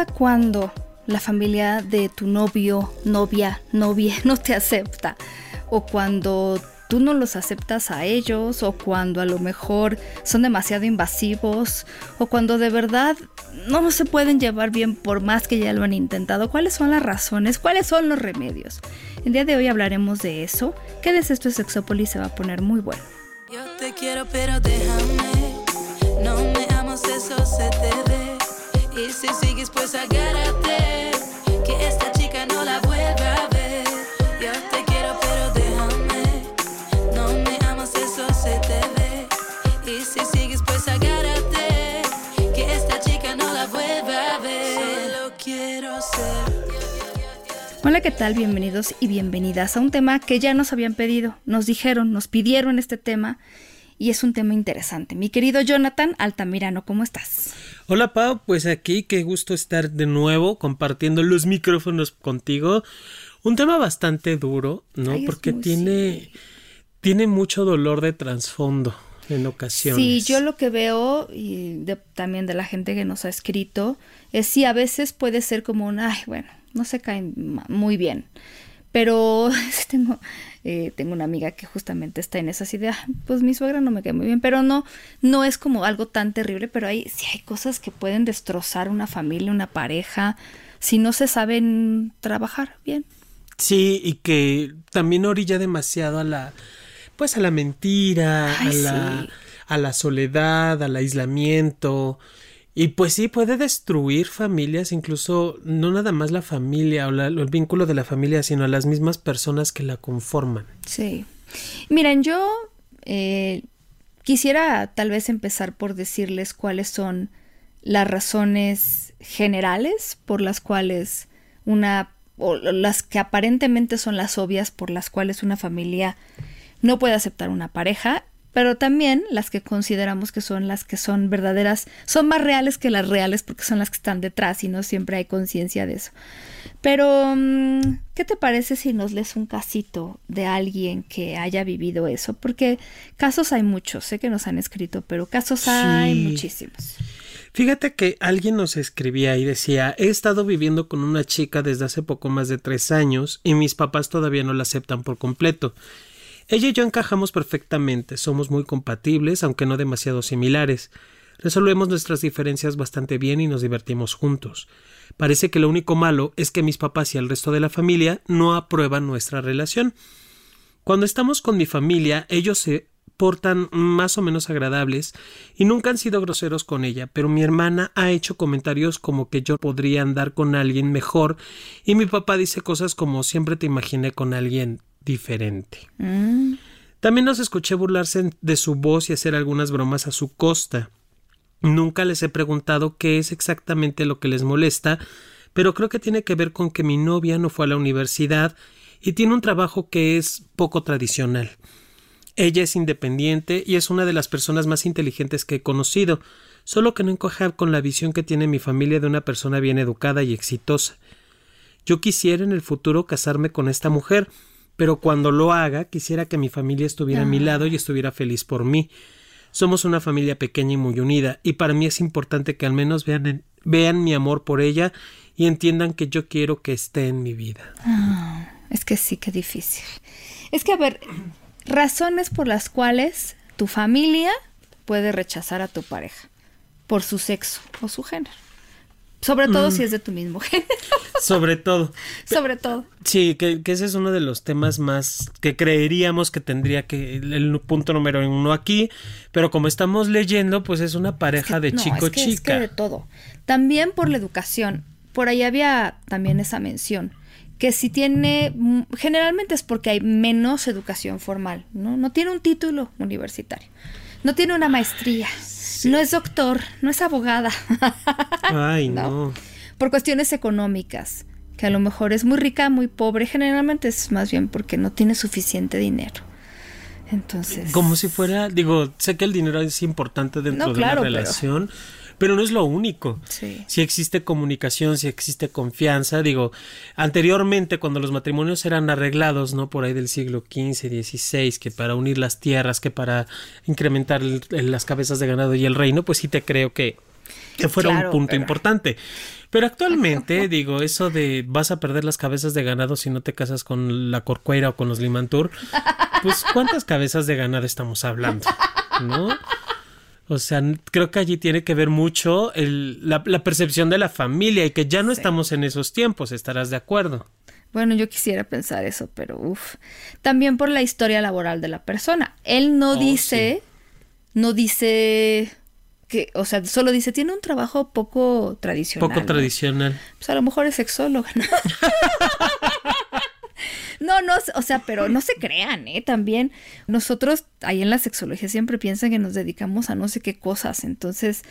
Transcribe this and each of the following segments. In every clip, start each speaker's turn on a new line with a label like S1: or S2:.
S1: Pasa cuando la familia de tu novio, novia, novia no te acepta? O cuando tú no los aceptas a ellos, o cuando a lo mejor son demasiado invasivos, o cuando de verdad no se pueden llevar bien por más que ya lo han intentado. ¿Cuáles son las razones? ¿Cuáles son los remedios? El día de hoy hablaremos de eso. Quédese esto es Sexópolis, se va a poner muy bueno.
S2: Yo te quiero, pero déjame. No me amas, eso se te. Y si sigues, pues agárrate. Que esta chica no la vuelva a ver. Yo te quiero, pero déjame. No me amas, eso se te ve. Y si sigues, pues agárrate. Que esta chica no la vuelva a ver. Solo quiero ser.
S1: Hola, ¿qué tal? Bienvenidos y bienvenidas a un tema que ya nos habían pedido. Nos dijeron, nos pidieron este tema y es un tema interesante. Mi querido Jonathan Altamirano, ¿cómo estás?
S3: Hola Pau, pues aquí qué gusto estar de nuevo compartiendo los micrófonos contigo. Un tema bastante duro, ¿no? Porque tiene, tiene mucho dolor de trasfondo en ocasiones.
S1: Sí, yo lo que veo y también de la gente que nos ha escrito es si a veces puede ser como un, ay, bueno, no se cae muy bien. Pero tengo, eh, tengo una amiga que justamente está en esas ideas. Pues mi suegra no me cae muy bien, pero no, no es como algo tan terrible, pero hay, sí hay cosas que pueden destrozar una familia, una pareja, si no se saben trabajar bien.
S3: Sí, y que también orilla demasiado a la, pues a la mentira, a la, a la soledad, al aislamiento. Y pues sí, puede destruir familias, incluso no nada más la familia o, el vínculo de la familia, sino a las mismas personas que la conforman.
S1: Sí. Miren, yo eh, quisiera tal vez empezar por decirles cuáles son las razones generales por las cuales una, o las que aparentemente son las obvias por las cuales una familia no puede aceptar una pareja pero también las que consideramos que son las que son verdaderas, son más reales que las reales porque son las que están detrás y no siempre hay conciencia de eso. Pero, mm, ¿qué te parece si nos lees un casito de alguien que haya vivido eso? Porque casos hay muchos, sé que nos han escrito, pero casos hay muchísimos.
S3: Fíjate que alguien nos escribía y decía, he estado viviendo con una chica desde hace poco más de tres años y mis papás todavía no la aceptan por completo. Ella y yo encajamos perfectamente, somos muy compatibles, aunque no demasiado similares. Resolvemos nuestras diferencias bastante bien y nos divertimos juntos. Parece que lo único malo es que mis papás y el resto de la familia no aprueban nuestra relación. Cuando estamos con mi familia, ellos se portan más o menos agradables y nunca han sido groseros con ella, pero mi hermana ha hecho comentarios como que yo podría andar con alguien mejor y mi papá dice cosas como siempre te imaginé con alguien diferente. Mm. También los escuché burlarse de su voz y hacer algunas bromas a su costa. Nunca les he preguntado qué es exactamente lo que les molesta, pero creo que tiene que ver con que mi novia no fue a la universidad y tiene un trabajo que es poco tradicional. Ella es independiente y es una de las personas más inteligentes que he conocido, solo que no encaja con la visión que tiene mi familia de una persona bien educada y exitosa. Yo quisiera en el futuro casarme con esta mujer, pero cuando lo haga quisiera que mi familia estuviera a mi lado y estuviera feliz por mí. Somos una familia pequeña y muy unida, y para mí es importante que al menos vean, vean mi amor por ella y entiendan que yo quiero que esté en mi vida.
S1: Ah, es que sí, que difícil. Es que, a ver, razones por las cuales tu familia puede rechazar a tu pareja por su sexo o su género. Sobre todo mm. si es de tu mismo género.
S3: Sobre todo.
S1: Sobre todo.
S3: Sí, que, ese es uno de los temas más que creeríamos que tendría que el, punto número uno aquí, pero como estamos leyendo, pues es una pareja de chico
S1: es que,
S3: chica.
S1: Es que de todo. También por la educación. Por ahí había también esa mención que si tiene, mm, generalmente es porque hay menos educación formal, ¿no? No tiene un título universitario, no tiene una maestría, no es doctor, no es abogada.
S3: Ay, no.
S1: Por cuestiones económicas, que a lo mejor es muy rica, muy pobre, generalmente es más bien porque no tiene suficiente dinero. Entonces.
S3: Como si fuera, digo, sé que el dinero es importante dentro
S1: No,
S3: de
S1: claro, pero-
S3: relación, pero... no es lo único.
S1: Sí.
S3: Si existe comunicación, si existe confianza, digo, anteriormente cuando los matrimonios eran arreglados, ¿no? Por ahí del siglo XV, XVI, que para unir las tierras, que para incrementar el- las cabezas de ganado y el reino, pues sí te creo que, que fuera
S1: Claro,
S3: un punto
S1: pero-
S3: importante. Pero actualmente, digo, eso de vas a perder las cabezas de ganado si no te casas con la corcuera o con los limantur, pues ¿cuántas cabezas de ganado estamos hablando? ¿No? O sea, creo que allí tiene que ver mucho el- la, la percepción de la familia y que ya no
S1: Sí.
S3: estamos en esos tiempos, estarás de acuerdo.
S1: Bueno, yo quisiera pensar eso, pero uff. También por la historia laboral de la persona. Él no
S3: Oh,
S1: dice, no dice que, o sea, solo dice, tiene un trabajo poco tradicional.
S3: Poco
S1: ¿no?
S3: tradicional.
S1: Pues a lo mejor es sexóloga, ¿no? No, no, o sea, pero no se crean, ¿eh? También nosotros ahí en la sexología siempre piensan que nos dedicamos a no sé qué cosas, entonces,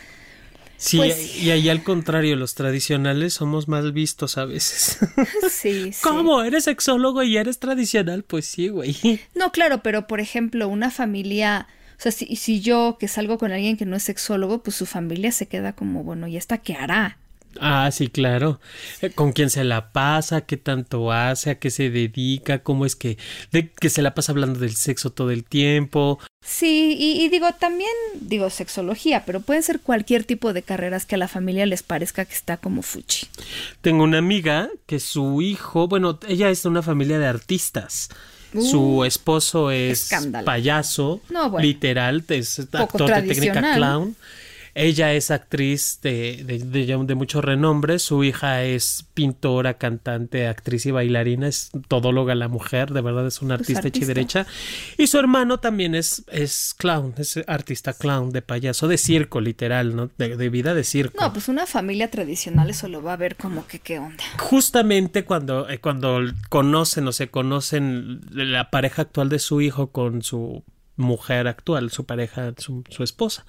S3: Sí,
S1: Pues-
S3: y ahí al contrario, los tradicionales somos mal vistos a veces.
S1: sí, sí.
S3: ¿Cómo? ¿Eres sexólogo y eres tradicional? Pues sí, güey.
S1: No, claro, pero por ejemplo, una familia, o sea, si, si yo que salgo con alguien que no es sexólogo, pues su familia se queda como, bueno, ¿y esta qué hará?
S3: Ah, sí, claro. Eh, ¿Con quién se la pasa? ¿Qué tanto hace? ¿A qué se dedica? ¿Cómo es que, de, que se la pasa hablando del sexo todo el tiempo?
S1: Sí, y, y digo, también digo sexología, pero pueden ser cualquier tipo de carreras que a la familia les parezca que está como fuchi.
S3: Tengo una amiga que su hijo, bueno, ella es de una familia de artistas. su esposo es
S1: escándalo.
S3: payaso,
S1: No, bueno.
S3: literal, es actor de técnica clown. Ella es actriz de, de, de- de mucho renombre, su hija es pintora, cantante, actriz y bailarina, es todóloga la mujer, de verdad es una artista hecha y
S1: artista.
S3: derecha. Y su hermano también es, es clown, es artista clown, de payaso, de circo, literal, ¿no? De, de vida de circo.
S1: No, pues una familia tradicional eso lo va a ver como que qué onda.
S3: justamente cuando, eh, cuando conocen o se conocen la pareja actual de su hijo con su mujer actual, su pareja, su, su esposa.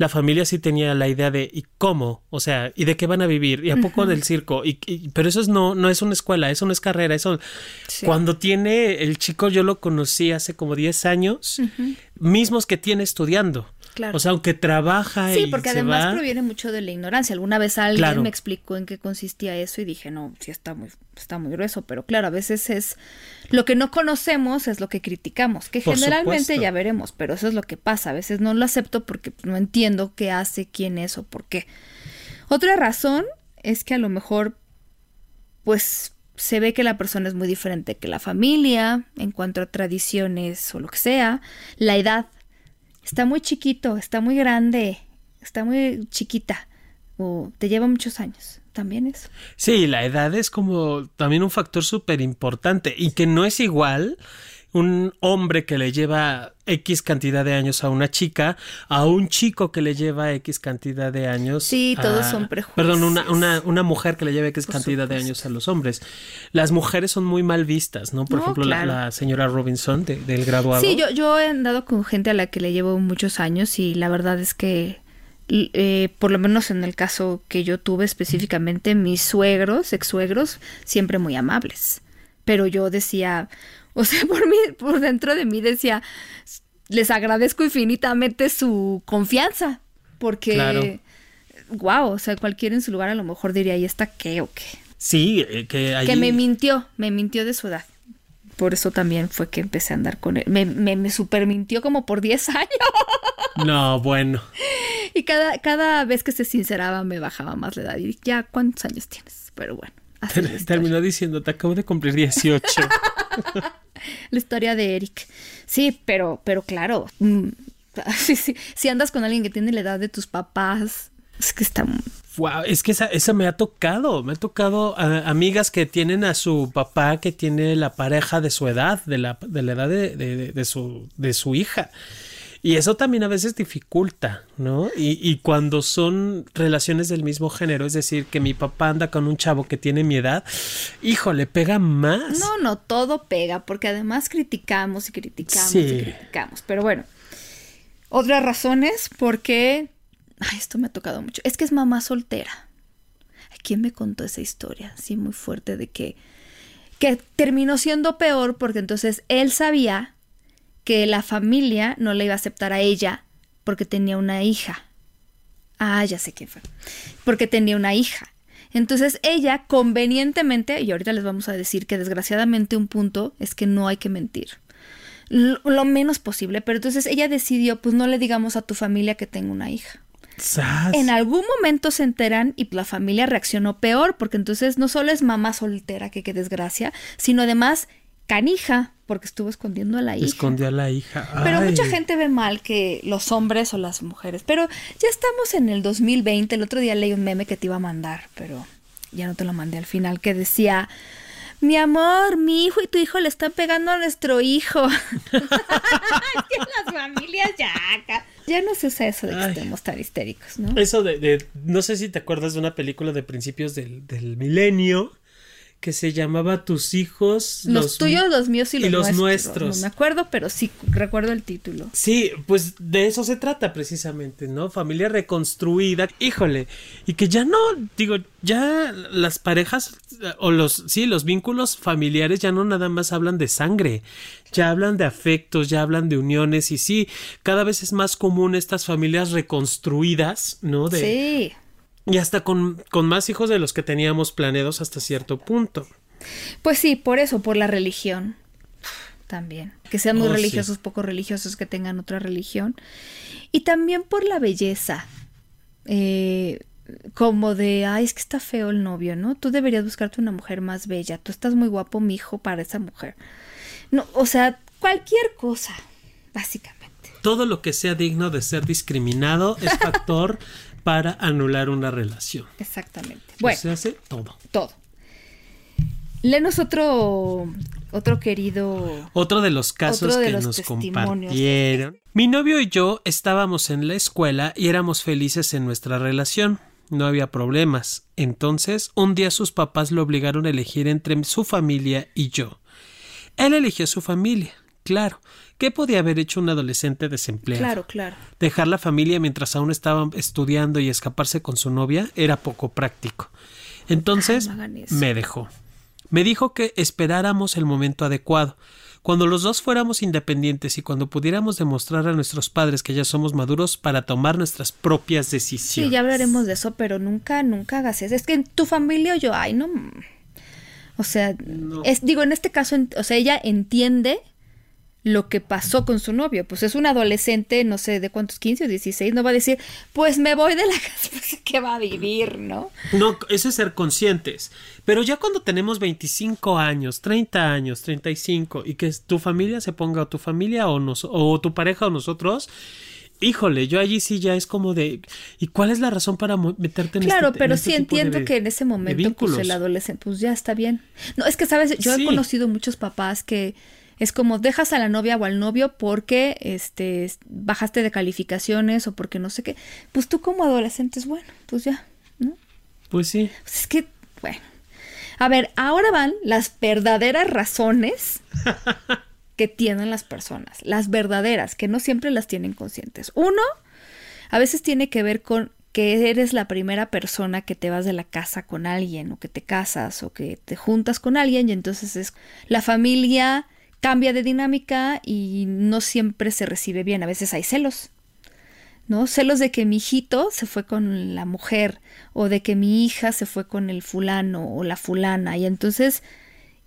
S3: La familia sí tenía la idea de ¿y cómo? O sea, ¿y de qué van a vivir? ¿Y a poco del circo? Y, y- pero eso es no, no es una escuela, eso no es carrera, eso
S1: Sí.
S3: cuando tiene el chico yo lo conocí hace como 10 años, mismos que tiene estudiando.
S1: Claro.
S3: O sea, aunque trabaja
S1: Sí,
S3: y
S1: porque
S3: se
S1: además
S3: va,
S1: proviene mucho de la ignorancia. Alguna vez alguien
S3: Claro.
S1: me explicó en qué consistía eso y dije, no, sí está muy, está muy grueso, pero claro, a veces es lo que no conocemos es lo que criticamos, que
S3: Por
S1: generalmente
S3: supuesto.
S1: ya veremos, pero eso es lo que pasa. A veces no lo acepto porque no entiendo qué hace, quién es o por qué. Otra razón es que a lo mejor, pues se ve que la persona es muy diferente que la familia en cuanto a tradiciones o lo que sea, la edad. Está muy chiquito, está muy grande, está muy chiquita o te lleva muchos años. También eso.
S3: Sí, la edad es como también un factor súper importante y que no es igual un hombre que le lleva X cantidad de años a una chica a un chico que le lleva X cantidad de años.
S1: Sí, todos
S3: a-
S1: son prejuicios.
S3: Perdón, una, una, una mujer que le lleva X
S1: Por
S3: cantidad de años a los hombres. Las mujeres son muy mal vistas, ¿no? Por
S1: No,
S3: ejemplo, la-
S1: claro.
S3: la, señora Robinson de- del graduado.
S1: Sí, yo, yo he andado con gente a la que le llevo muchos años y la verdad es que, eh, por lo menos en el caso que yo tuve específicamente, mis suegros, ex suegros, siempre muy amables. Pero yo decía, o sea, por mí, por dentro de mí decía, les agradezco infinitamente su confianza, porque,
S3: Claro.
S1: wow, o sea, cualquiera en su lugar a lo mejor diría, ¿y esta qué o qué?
S3: Sí, eh, que allí...
S1: Que me mintió, me mintió de su edad. Por eso también fue que empecé a andar con él. Me, me, me super mintió como por 10 años.
S3: No, bueno.
S1: Y cada, cada vez que se sinceraba me bajaba más la edad. Y ya, ¿cuántos años tienes? Pero bueno, así.
S3: Terminó diciendo, te acabo de cumplir 18.
S1: La historia de Eric. Sí, pero, pero claro. mm, sí, si andas con alguien que tiene la edad de tus papás, es que está...
S3: Wow, es que esa, esa me ha tocado, me ha tocado amigas que tienen a su papá que tiene la pareja de su edad, de la, de la edad de- de su, de su hija. Y eso también a veces dificulta, ¿no? Y, y, cuando son relaciones del mismo género, es decir, que mi papá anda con un chavo que tiene mi edad, híjole, pega más.
S1: No, no, todo pega, porque además criticamos y criticamos y criticamos. Pero bueno, otras razones porque... Ay, esto me ha tocado mucho. Es que es mamá soltera. ¿Quién me contó esa historia? Sí, muy fuerte de que... Que terminó siendo peor porque entonces él sabía que la familia no le iba a aceptar a ella porque tenía una hija. Ah, ya sé qué fue. Porque tenía una hija. Entonces ella convenientemente, y ahorita les vamos a decir que desgraciadamente un punto es que no hay que mentir. Lo, lo menos posible, pero entonces ella decidió, pues no le digamos a tu familia que tengo una hija.
S3: ¡Sas!
S1: En algún momento se enteran y la familia reaccionó peor, porque entonces no solo es mamá soltera, que qué desgracia, sino además canija, porque estuvo escondiendo a la hija.
S3: Escondió a la hija.
S1: Pero mucha gente ve mal que los hombres o las mujeres. Pero ya estamos en el 2020. El otro día leí un meme que te iba a mandar, pero ya no te lo mandé al final, que decía, mi amor, mi hijo y tu hijo le están pegando a nuestro hijo. las familias ya acá. Ya no se usa eso de que
S3: Ay.
S1: estemos tan histéricos, ¿no?
S3: Eso de, de- no sé si te acuerdas de una película de principios del, del milenio que se llamaba Tus hijos.
S1: Los, tuyos, los míos y los,
S3: y los
S1: nuestros.
S3: nuestros.
S1: No me acuerdo, pero sí recuerdo el título.
S3: Sí, pues de eso se trata precisamente, ¿no? Familia reconstruida. Híjole, y que ya no, digo, ya las parejas o los, sí, los vínculos familiares ya no nada más hablan de sangre, ya hablan de afectos, ya hablan de uniones y sí, cada vez es más común estas familias reconstruidas, ¿no? De,
S1: Sí.
S3: Y hasta con, con más hijos de los que teníamos planeados hasta cierto punto.
S1: Pues sí, por eso, por la religión. También. Que sean muy
S3: Oh, sí.
S1: religiosos, poco religiosos, que tengan otra religión. Y también por la belleza. Eh, como de, ay, es que está feo el novio, ¿no? Tú deberías buscarte una mujer más bella. Tú estás muy guapo, mi hijo, para esa mujer. No, o sea, cualquier cosa, básicamente.
S3: Todo lo que sea digno de ser discriminado es factor para anular una relación.
S1: Exactamente.
S3: Bueno.
S1: Bueno,
S3: Se hace todo.
S1: todo. Léenos otro, otro querido
S3: Otro de los casos
S1: de
S3: que
S1: los
S3: nos compartieron. Mi novio y yo estábamos en la escuela y éramos felices en nuestra relación. No había problemas. Entonces, un día sus papás lo obligaron a elegir entre su familia y yo. Él eligió su familia, claro. ¿Qué podía haber hecho un adolescente desempleado?
S1: Claro, claro.
S3: Dejar la familia mientras aún estaba estudiando y escaparse con su novia era poco práctico. Entonces
S1: no
S3: me dejó. Me dijo que esperáramos el momento adecuado. Cuando los dos fuéramos independientes y cuando pudiéramos demostrar a nuestros padres que ya somos maduros para tomar nuestras propias decisiones.
S1: Sí, ya hablaremos de eso, pero nunca, nunca hagas eso. Es que en tu familia yo, ay, no. O sea,
S3: No.
S1: es, digo, en este caso, o sea, ella entiende lo que pasó con su novio. Pues es un adolescente, no sé de cuántos, 15 o 16, no va a decir, pues me voy de la casa, pues que va a vivir, ¿no?
S3: No, eso es ser conscientes. Pero ya cuando tenemos 25 años, 30 años, 35 y que tu familia se ponga o tu familia o, nos, o tu pareja o nosotros, híjole, yo allí sí ya es como de ¿y cuál es la razón para meterte en
S1: Claro,
S3: este- en
S1: pero
S3: este
S1: sí
S3: tipo de-
S1: entiendo que en ese momento, pues el adolescente, pues ya está bien. No, es que, ¿sabes? Yo
S3: Sí.
S1: he conocido muchos papás que es como dejas a la novia o al novio porque este es- bajaste de calificaciones o porque no sé qué. Pues tú como adolescente es bueno, pues ya, ¿no?
S3: Pues sí.
S1: Pues es que, bueno. A ver, ahora van las verdaderas razones que tienen las personas. Las verdaderas, que no siempre las tienen conscientes. Uno, a veces tiene que ver con que eres la primera persona que te vas de la casa con alguien o que te casas o que te juntas con alguien y entonces es la familia cambia de dinámica y no siempre se recibe bien. A veces hay celos. ¿no? Celos de que mi hijito se fue con la mujer o de que mi hija se fue con el fulano o la fulana y entonces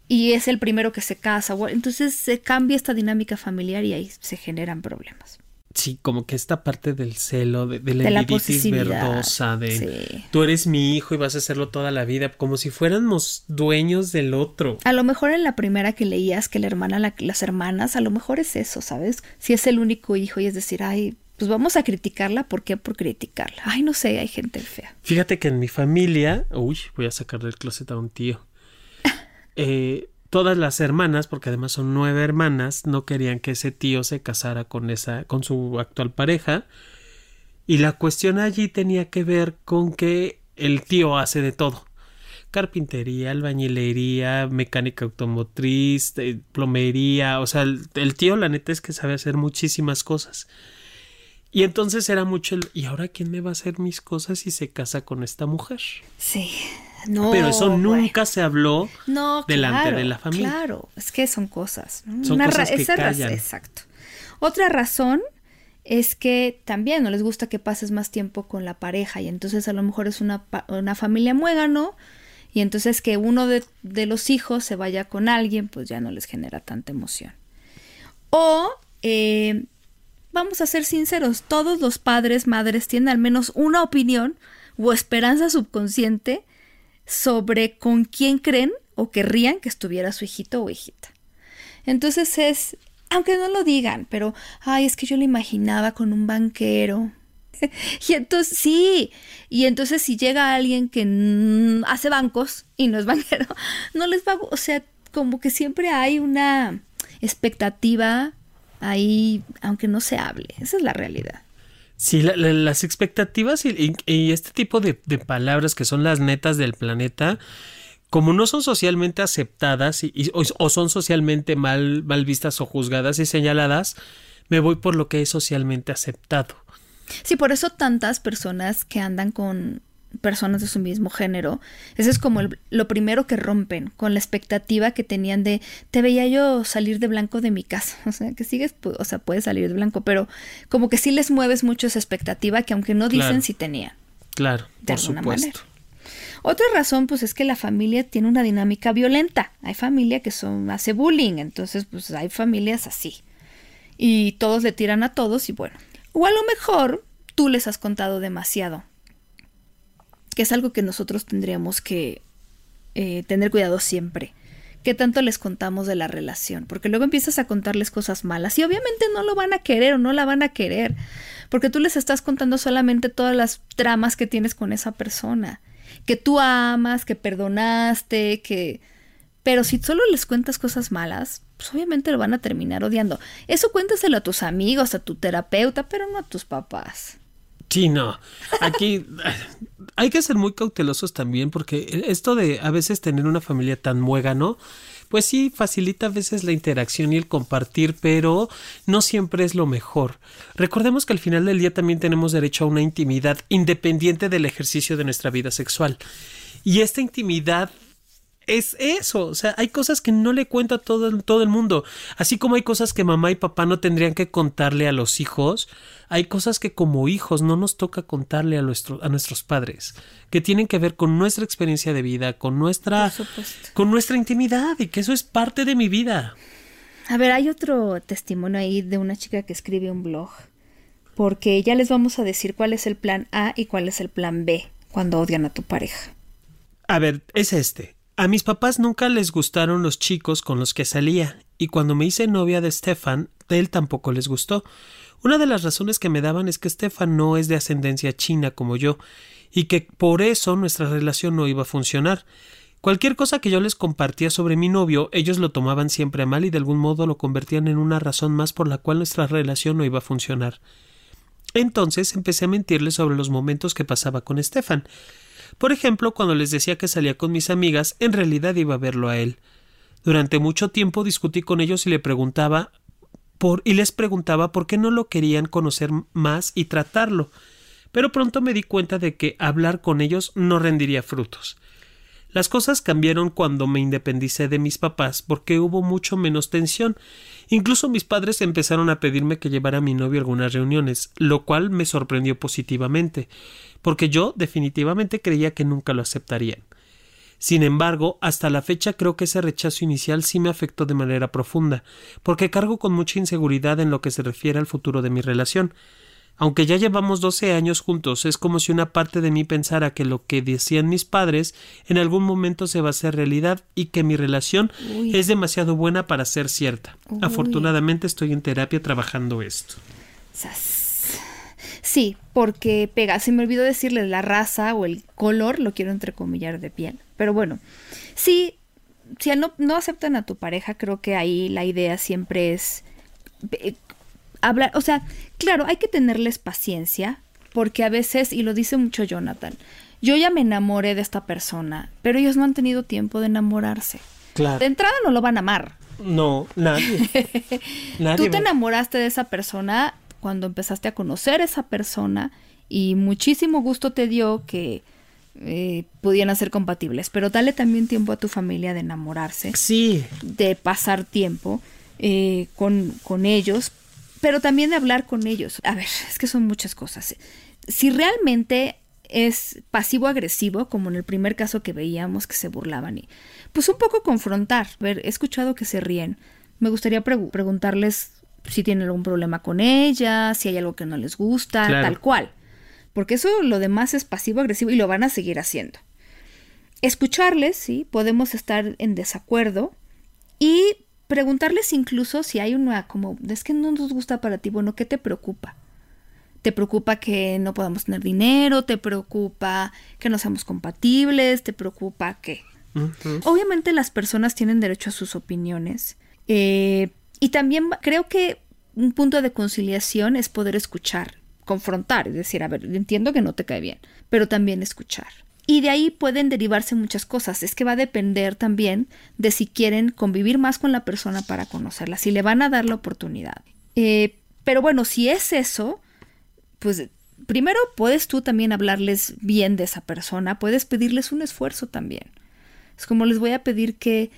S1: y es el primero que se casa, entonces se cambia esta dinámica familiar y ahí se generan problemas.
S3: Sí, como que esta parte del celo, de, de la
S1: De la
S3: verdosa, de
S1: sí.
S3: tú eres mi hijo y vas a hacerlo toda la vida, como si fuéramos dueños del otro.
S1: A lo mejor en la primera que leías que la hermana, la- las hermanas, a lo mejor es eso, ¿sabes? Si es el único hijo y es decir, ay, pues vamos a criticarla, ¿por qué? Por criticarla. Ay, no sé, hay gente fea.
S3: Fíjate que en mi familia, uy, voy a sacar del closet a un tío. Eh, todas las hermanas, porque además son nueve hermanas, no querían que ese tío se casara con esa, con su actual pareja. Y la cuestión allí tenía que ver con que el tío hace de todo. Carpintería, albañilería, mecánica automotriz, eh, plomería, o sea, el, tío la neta es que sabe hacer muchísimas cosas. Y entonces era mucho el, ¿y ahora quién me va a hacer mis cosas si se casa con esta mujer?
S1: Sí. No,
S3: Pero eso nunca se habló
S1: No,
S3: delante
S1: claro,
S3: de la familia.
S1: Claro, es que son cosas. ¿no?
S3: Son
S1: Una
S3: cosas que
S1: esa raz-
S3: callan.
S1: Exacto. Otra razón es que también no les gusta que pases más tiempo con la pareja y entonces a lo mejor es una, una familia muégano y entonces que uno de, de los hijos se vaya con alguien pues ya no les genera tanta emoción. O, eh, vamos a ser sinceros, todos los padres, madres tienen al menos una opinión o esperanza subconsciente sobre con quién creen o querrían que estuviera su hijito o hijita. Entonces es, aunque no lo digan, pero, ay, es que yo lo imaginaba con un banquero. y entonces, sí, y entonces si llega alguien que mm, hace bancos y no es banquero, no les va, o sea, como que siempre hay una expectativa ahí, aunque no se hable, esa es la realidad.
S3: Sí, la- la- las expectativas y, este tipo de, palabras que son las netas del planeta, como no son socialmente aceptadas y- o, o son socialmente mal, mal vistas o juzgadas y señaladas, me voy por lo que es socialmente aceptado.
S1: Sí, por eso tantas personas que andan con personas de su mismo género, eso es como el- lo primero que rompen con la expectativa que tenían de te veía yo salir de blanco de mi casa, o sea, que sigues, o sea, puedes salir de blanco, pero como que sí les mueves mucho esa expectativa que aunque no dicen
S3: Claro.
S1: sí tenían.
S3: Claro,
S1: De
S3: por supuesto.
S1: manera. Otra razón, pues, es que la familia tiene una dinámica violenta. Hay familia que son, hace bullying, entonces, pues, hay familias así. Y todos le tiran a todos y bueno. O a lo mejor tú les has contado demasiado. Que es algo que nosotros tendríamos que eh, tener cuidado siempre. ¿Qué tanto les contamos de la relación? Porque luego empiezas a contarles cosas malas y obviamente no lo van a querer o no la van a querer. Porque tú les estás contando solamente todas las tramas que tienes con esa persona. Que tú amas, que perdonaste, que... Pero si solo les cuentas cosas malas, pues obviamente lo van a terminar odiando. Eso cuéntaselo a tus amigos, a tu terapeuta, pero no a tus papás.
S3: Sí, no. Aquí hay que ser muy cautelosos también porque esto de a veces tener una familia tan muégano, pues sí facilita a veces la interacción y el compartir, pero no siempre es lo mejor. Recordemos que al final del día también tenemos derecho a una intimidad independiente del ejercicio de nuestra vida sexual. Y esta intimidad es eso, o sea, hay cosas que no le cuento a todo, todo el mundo, así como hay cosas que mamá y papá no tendrían que contarle a los hijos, hay cosas que como hijos no nos toca contarle a, nuestro, a nuestros padres, que tienen que ver con nuestra experiencia de vida, con nuestra, con nuestra intimidad y que eso es parte de mi vida.
S1: A ver, hay otro testimonio ahí de una chica que escribe un blog. Porque ya les vamos a decir cuál es el plan A y cuál es el plan B cuando odian a tu pareja.
S3: A ver, es este. A mis papás nunca les gustaron los chicos con los que salía, y cuando me hice novia de Stefan, él tampoco les gustó. Una de las razones que me daban es que Stefan no es de ascendencia china como yo, y que por eso nuestra relación no iba a funcionar. Cualquier cosa que yo les compartía sobre mi novio, ellos lo tomaban siempre a mal y de algún modo lo convertían en una razón más por la cual nuestra relación no iba a funcionar. Entonces empecé a mentirles sobre los momentos que pasaba con Stefan. Por ejemplo, cuando les decía que salía con mis amigas, en realidad iba a verlo a él. Durante mucho tiempo discutí con ellos y le preguntaba por y les preguntaba por qué no lo querían conocer más y tratarlo. Pero pronto me di cuenta de que hablar con ellos no rendiría frutos. Las cosas cambiaron cuando me independicé de mis papás porque hubo mucho menos tensión. Incluso mis padres empezaron a pedirme que llevara a mi novio algunas reuniones, lo cual me sorprendió positivamente, porque yo definitivamente creía que nunca lo aceptarían. Sin embargo, hasta la fecha creo que ese rechazo inicial sí me afectó de manera profunda, porque cargo con mucha inseguridad en lo que se refiere al futuro de mi relación. Aunque ya llevamos doce años juntos, es como si una parte de mí pensara que lo que decían mis padres en algún momento se va a hacer realidad y que mi relación
S1: Uy.
S3: es demasiado buena para ser cierta.
S1: Uy.
S3: Afortunadamente estoy en terapia trabajando esto.
S1: Sí, porque pega. Se me olvidó decirles la raza o el color, lo quiero entrecomillar de piel. Pero bueno, sí, si no, no aceptan a tu pareja, creo que ahí la idea siempre es eh, hablar, o sea, claro, hay que tenerles paciencia, porque a veces, y lo dice mucho Jonathan, yo ya me enamoré de esta persona, pero ellos no han tenido tiempo de enamorarse.
S3: Claro.
S1: De entrada no lo van a amar.
S3: No, nadie. nadie
S1: Tú te enamoraste de esa persona cuando empezaste a conocer a esa persona y muchísimo gusto te dio que eh, pudieran ser compatibles, pero dale también tiempo a tu familia de enamorarse,
S3: Sí,
S1: de pasar tiempo eh, con, con ellos, pero también de hablar con ellos. A ver, es que son muchas cosas. Si realmente es pasivo-agresivo, como en el primer caso que veíamos que se burlaban, y pues un poco confrontar. A ver, he escuchado que se ríen. Me gustaría pregu- preguntarles si tienen algún problema con ella, si hay algo que no les gusta,
S3: Claro.
S1: tal cual. Porque eso lo demás es pasivo-agresivo y lo van a seguir haciendo. Escucharles, sí, podemos estar en desacuerdo y preguntarles incluso si hay una como, es que no nos gusta para ti, bueno, ¿qué te preocupa? ¿Te preocupa que no podamos tener dinero? ¿Te preocupa que no seamos compatibles? ¿Te preocupa qué?
S3: Ujú.
S1: Obviamente las personas tienen derecho a sus opiniones. eh, y también creo que un punto de conciliación es poder escuchar, confrontar, es decir, a ver, entiendo que no te cae bien, pero también escuchar. Y de ahí pueden derivarse muchas cosas. Es que va a depender también de si quieren convivir más con la persona para conocerla, si le van a dar la oportunidad. Eh, pero bueno, si es eso, pues primero puedes tú también hablarles bien de esa persona, puedes pedirles un esfuerzo también. Es como les voy a pedir que,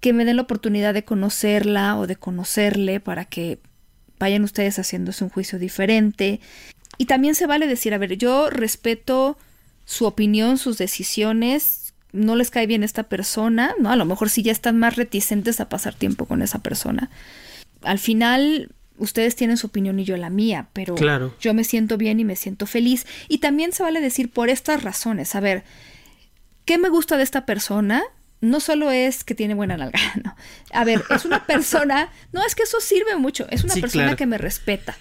S1: que me den la oportunidad de conocerla o de conocerle para que vayan ustedes haciéndose un juicio diferente. Y también se vale decir, a ver, yo respeto su opinión, sus decisiones, no les cae bien esta persona, ¿no? A lo mejor sí ya están más reticentes a pasar tiempo con esa persona. Al final, ustedes tienen su opinión y yo la mía, pero
S3: Claro.
S1: yo me siento bien y me siento feliz. Y también se vale decir por estas razones, a ver, ¿qué me gusta de esta persona? No solo es que tiene buena nalga, no. A ver, es una persona, no, es que eso sirve mucho, es una
S3: Sí,
S1: persona
S3: claro.
S1: que me respeta.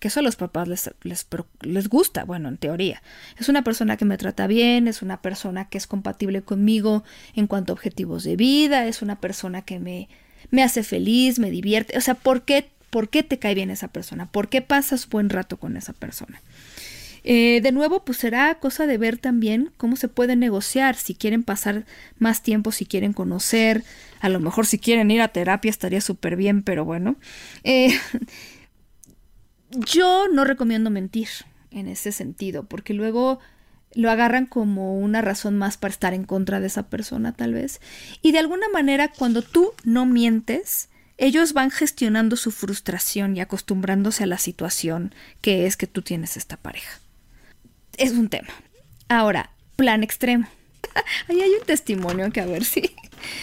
S1: Que eso a los papás les, les, les gusta, bueno, en teoría. Es una persona que me trata bien, es una persona que es compatible conmigo en cuanto a objetivos de vida, es una persona que me, me hace feliz, me divierte. O sea, ¿por qué, ¿por qué te cae bien esa persona? ¿Por qué pasas buen rato con esa persona? Eh, de nuevo, pues será cosa de ver también cómo se puede negociar, si quieren pasar más tiempo, si quieren conocer, a lo mejor si quieren ir a terapia estaría súper bien, pero bueno. Eh, yo no recomiendo mentir en ese sentido, porque luego lo agarran como una razón más para estar en contra de esa persona tal vez. Y de alguna manera cuando tú no mientes, ellos van gestionando su frustración y acostumbrándose a la situación que es que tú tienes esta pareja. Es un tema. Ahora, plan extremo. Ahí hay un testimonio que a ver si...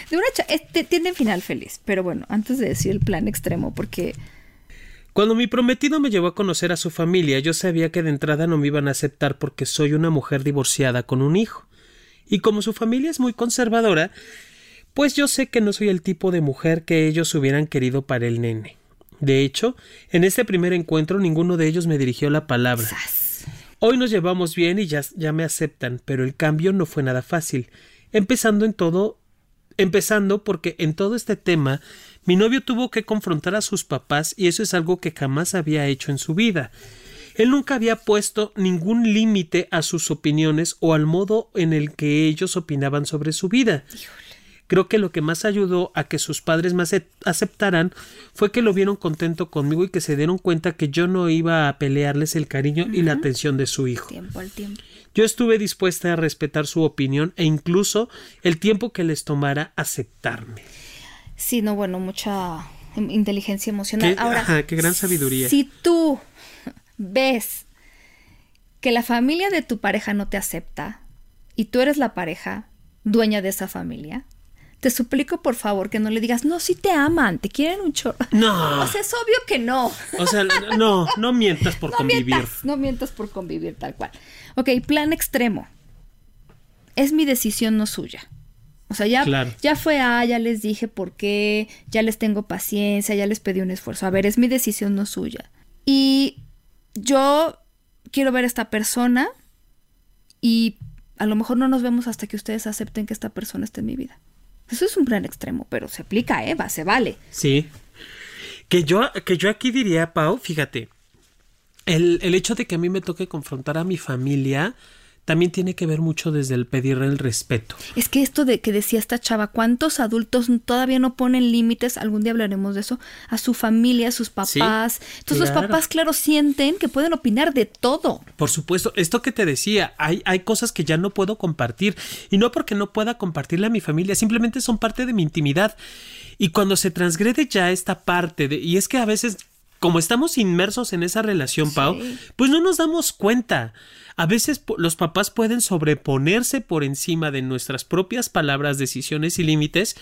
S1: De una este, tiene final feliz, pero bueno, antes de decir el plan extremo, porque
S3: Cuando mi prometido me llevó a conocer a su familia, yo sabía que de entrada no me iban a aceptar porque soy una mujer divorciada con un hijo. Y como su familia es muy conservadora, pues yo sé que no soy el tipo de mujer que ellos hubieran querido para el nene. De hecho, en este primer encuentro ninguno de ellos me dirigió la palabra. Hoy nos llevamos bien y ya, ya me aceptan, pero el cambio no fue nada fácil. Empezando en todo, empezando porque en todo este tema mi novio tuvo que confrontar a sus papás y eso es algo que jamás había hecho en su vida. Él nunca había puesto ningún límite a sus opiniones o al modo en el que ellos opinaban sobre su vida. Creo que lo que más ayudó a que sus padres me acep- aceptaran fue que lo vieron contento conmigo y que se dieron cuenta que yo no iba a pelearles el cariño y la atención de su hijo.
S1: Tiempo al tiempo.
S3: Yo estuve dispuesta a respetar su opinión e incluso el tiempo que les tomara aceptarme.
S1: Sí, no, bueno, mucha inteligencia emocional.
S3: Qué-
S1: Ahora,
S3: ajá, qué gran sabiduría.
S1: Si tú ves que la familia de tu pareja no te acepta y tú eres la pareja dueña de esa familia, te suplico por favor que no le digas, no, si te aman, te quieren un chorro.
S3: No.
S1: O sea, es obvio que no.
S3: O sea, no, no mientas por
S1: No
S3: convivir.
S1: mientas, no mientas por convivir tal cual. Ok, plan extremo. Es mi decisión, no suya. O sea, ya,
S3: Claro.
S1: ya fue A, ya les dije por qué, ya les tengo paciencia, ya les pedí un esfuerzo. A ver, es mi decisión, no suya. Y yo quiero ver a esta persona y a lo mejor no nos vemos hasta que ustedes acepten que esta persona esté en mi vida. Eso es un plan extremo, pero se aplica, ¿eh? Va, se vale.
S3: Sí. Que yo, que yo aquí diría, Pau, fíjate, el, el hecho de que a mí me toque confrontar a mi familia también tiene que ver mucho desde el pedir el respeto.
S1: Es que esto de que decía esta chava, ¿cuántos adultos todavía no ponen límites? Algún día hablaremos de eso. A su familia, a sus papás. Entonces los papás, claro, sienten que pueden opinar de todo.
S3: Por supuesto, esto que te decía, hay, hay cosas que ya no puedo compartir. Y no porque no pueda compartirle a mi familia, simplemente son parte de mi intimidad. Y cuando se transgrede ya esta parte de, y es que a veces, como estamos inmersos en esa relación, Pau, pues no nos damos cuenta. A veces los papás pueden sobreponerse por encima de nuestras propias palabras, decisiones y límites,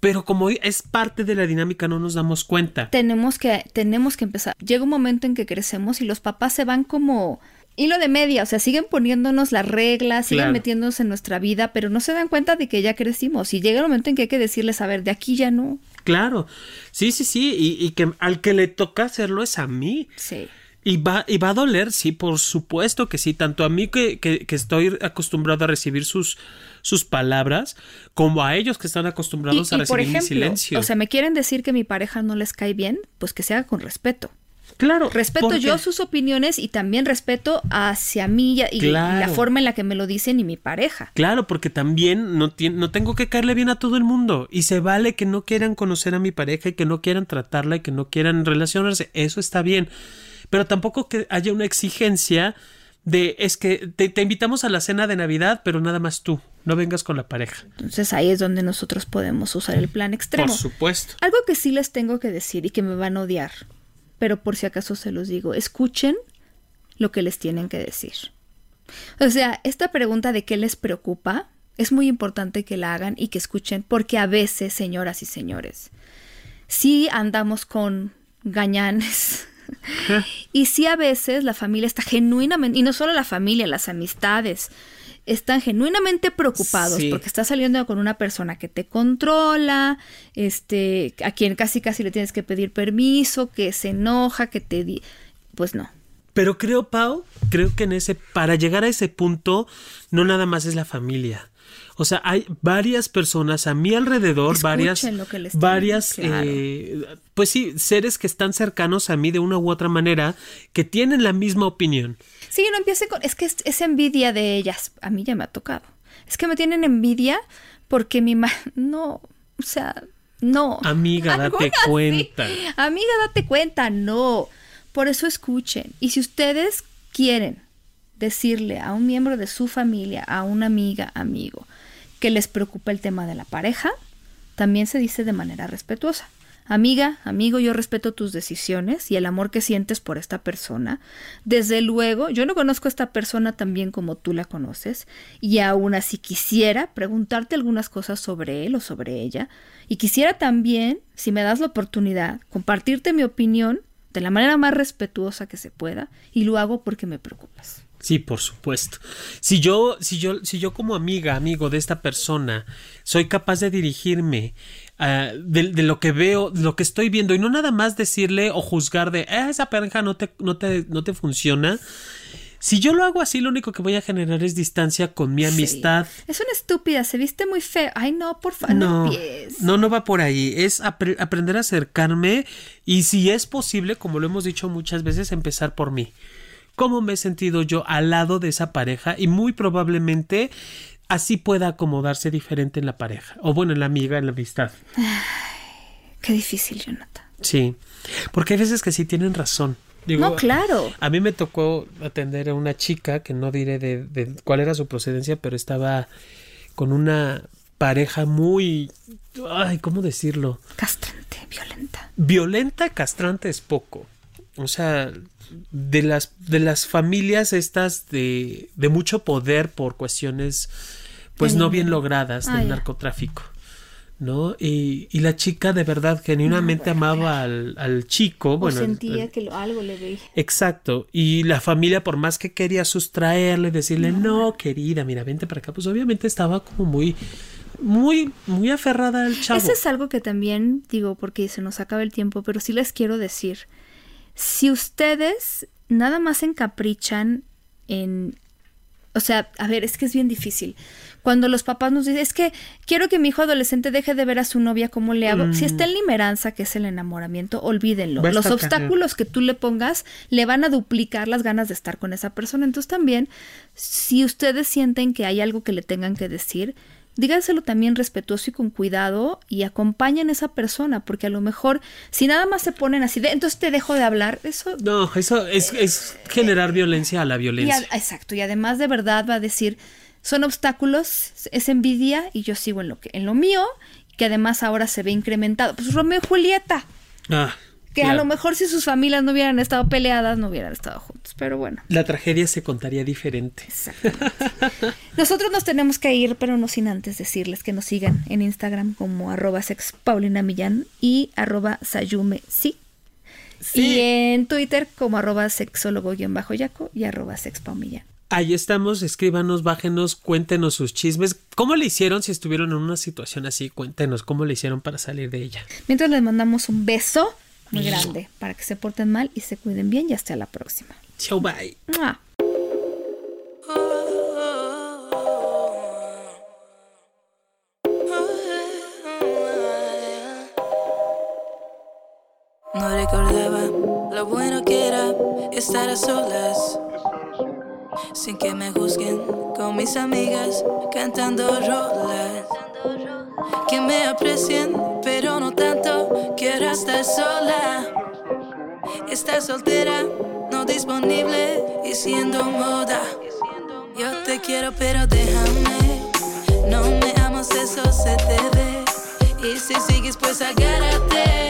S3: pero como es parte de la dinámica no nos damos cuenta.
S1: Tenemos que, tenemos que empezar. Llega un momento en que crecemos y los papás se van como hilo de media, o sea, siguen poniéndonos las reglas, siguen
S3: Claro.
S1: metiéndose en nuestra vida, pero no se dan cuenta de que ya crecimos. Y llega el momento en que hay que decirles, a ver, de aquí ya no.
S3: Claro, sí, sí, sí, y, y que al que le toca hacerlo es a mí.
S1: Sí.
S3: Y va, y va a doler, sí, por supuesto que sí, tanto a mí que, que, que estoy acostumbrado a recibir sus, sus palabras, como a ellos que están acostumbrados a recibir mi silencio.
S1: o sea, me quieren decir que mi pareja no les cae bien, pues que se haga con respeto.
S3: Claro,
S1: Respeto
S3: porque-
S1: yo sus opiniones y también respeto hacia mí y, y la forma en la que me lo dicen y mi pareja.
S3: Claro, porque también no tengo que caerle bien a todo el mundo. Y se vale que no quieran conocer a mi pareja y que no quieran tratarla y que no quieran relacionarse. Eso está bien. Pero tampoco que haya una exigencia de es que te, te invitamos a la cena de Navidad, pero nada más tú. No vengas con la pareja.
S1: Entonces ahí es donde nosotros podemos usar el plan extremo.
S3: Por supuesto.
S1: Algo que sí les tengo que decir y que me van a odiar, pero por si acaso se los digo, escuchen lo que les tienen que decir. O sea, esta pregunta de qué les preocupa es muy importante que la hagan y que escuchen, porque a veces, señoras y señores, sí andamos con gañanes. y sí a veces la familia está genuinamente, y no solo la familia, las amistades, están genuinamente preocupados
S3: Sí.
S1: porque estás saliendo con una persona que te controla, este, a quien casi casi le tienes que pedir permiso, que se enoja, que te di pues no.
S3: Pero creo, Pau, creo que en ese, para llegar a ese punto, no nada más es la familia. O sea, hay varias personas a mi alrededor,
S1: Escuchen
S3: varias,
S1: lo que les
S3: varias,
S1: claro.
S3: eh, pues sí, seres que están cercanos a mí de una u otra manera, que tienen la misma opinión.
S1: Sí, no empiece con. Es que es, es envidia de ellas. A mí ya me ha tocado. Es que me tienen envidia porque mi ma. No, o sea, no.
S3: Amiga, date cuenta.
S1: Amiga, date cuenta, no. Por eso escuchen. Y si ustedes quieren decirle a un miembro de su familia, a una amiga, amigo, que les preocupa el tema de la pareja, también se dice de manera respetuosa. Amiga, amigo, yo respeto tus decisiones y el amor que sientes por esta persona. Desde luego, yo no conozco a esta persona tan bien como tú la conoces y aún así quisiera preguntarte algunas cosas sobre él o sobre ella y quisiera también, si me das la oportunidad, compartirte mi opinión de la manera más respetuosa que se pueda y lo hago porque me preocupas.
S3: Sí, por supuesto. Si yo, si yo, si yo como amiga, amigo de esta persona, soy capaz de dirigirme ah, de, lo que veo, de lo que estoy viendo, y no nada más decirle o juzgar de "Ah, esa pareja no te, no te, no te funciona. Si yo lo hago así, lo único que voy a generar es distancia con mi amistad.
S1: Sí. Es una estúpida, se viste muy feo. Ay, no, por favor, no,
S3: No, no, no va por ahí. Es apre- aprender a acercarme y si es posible, como lo hemos dicho muchas veces, empezar por mí. ¿Cómo me he sentido yo al lado de esa pareja? Y muy probablemente así pueda acomodarse diferente en la pareja. O bueno, en la amiga, en la amistad.
S1: Qué difícil, Jonathan.
S3: Sí. Porque hay veces que sí tienen razón. Digo,
S1: no, claro.
S3: A mí me tocó atender a una chica que no diré de, de cuál era su procedencia, pero estaba con una pareja muy... Ay, ¿cómo decirlo?
S1: Castrante, violenta.
S3: Violenta, castrante es poco. O sea, de las, de las familias estas de, de mucho poder por cuestiones pues no bien logradas
S1: Ah,
S3: del
S1: ya.
S3: narcotráfico. ¿No? Y, y la chica de verdad genuinamente amaba al, al chico. Bueno,
S1: o sentía que lo- algo le veía.
S3: Exacto. Y la familia, por más que quería sustraerle, decirle, no, querida, mira, vente para acá, pues obviamente estaba como muy, muy, muy aferrada al chavo.
S1: Eso es algo que también digo porque se nos acaba el tiempo, pero sí les quiero decir. Si ustedes nada más se encaprichan en O sea, a ver, es que es bien difícil. Cuando los papás nos dicen, es que quiero que mi hijo adolescente deje de ver a su novia, ¿cómo le hago? Si está en limeranza, que es el enamoramiento, olvídenlo. Los obstáculos que tú le pongas le van a duplicar las ganas de estar con esa persona. Entonces también, si ustedes sienten que hay algo que le tengan que decir, díganselo también respetuoso y con cuidado y acompañen a esa persona, porque a lo mejor si nada más se ponen así de, entonces te dejo de hablar, eso
S3: No, eso es, es generar violencia a la
S1: y
S3: violencia.
S1: a- exacto, y además de verdad va a decir, son obstáculos, es envidia y yo sigo en lo que en lo mío, que además ahora se ve incrementado. Pues Romeo y Julieta,
S3: Ah,
S1: que a lo mejor si sus familias no hubieran estado peleadas, no hubieran estado juntos, pero bueno.
S3: La tragedia se contaría diferente.
S1: Exactamente. Nosotros nos tenemos que ir, pero no sin antes decirles que nos sigan en Instagram como arroba sexpaulinamillán y arroba sayume sí. Y en Twitter como arroba sexólogo-yaco y arroba sexpaumillán.
S3: Ahí estamos, escríbanos, bájenos, cuéntenos sus chismes. ¿Cómo le hicieron si estuvieron en una situación así? Cuéntenos cómo le hicieron para salir de ella.
S1: Mientras les mandamos un beso muy grande para que se porten mal y se cuiden bien y hasta la próxima.
S3: Chau, bye.
S1: ¡Mua!
S2: No recordaba lo bueno que era estar a solas. Sin que me juzguen con mis amigas cantando rolas. Que me aprecien, pero no tanto. Quiero estar sola. Estar soltera, no disponible y siendo moda. Yo te quiero, pero déjame. No me amas, eso se te ve. Y si sigues, pues agárrate.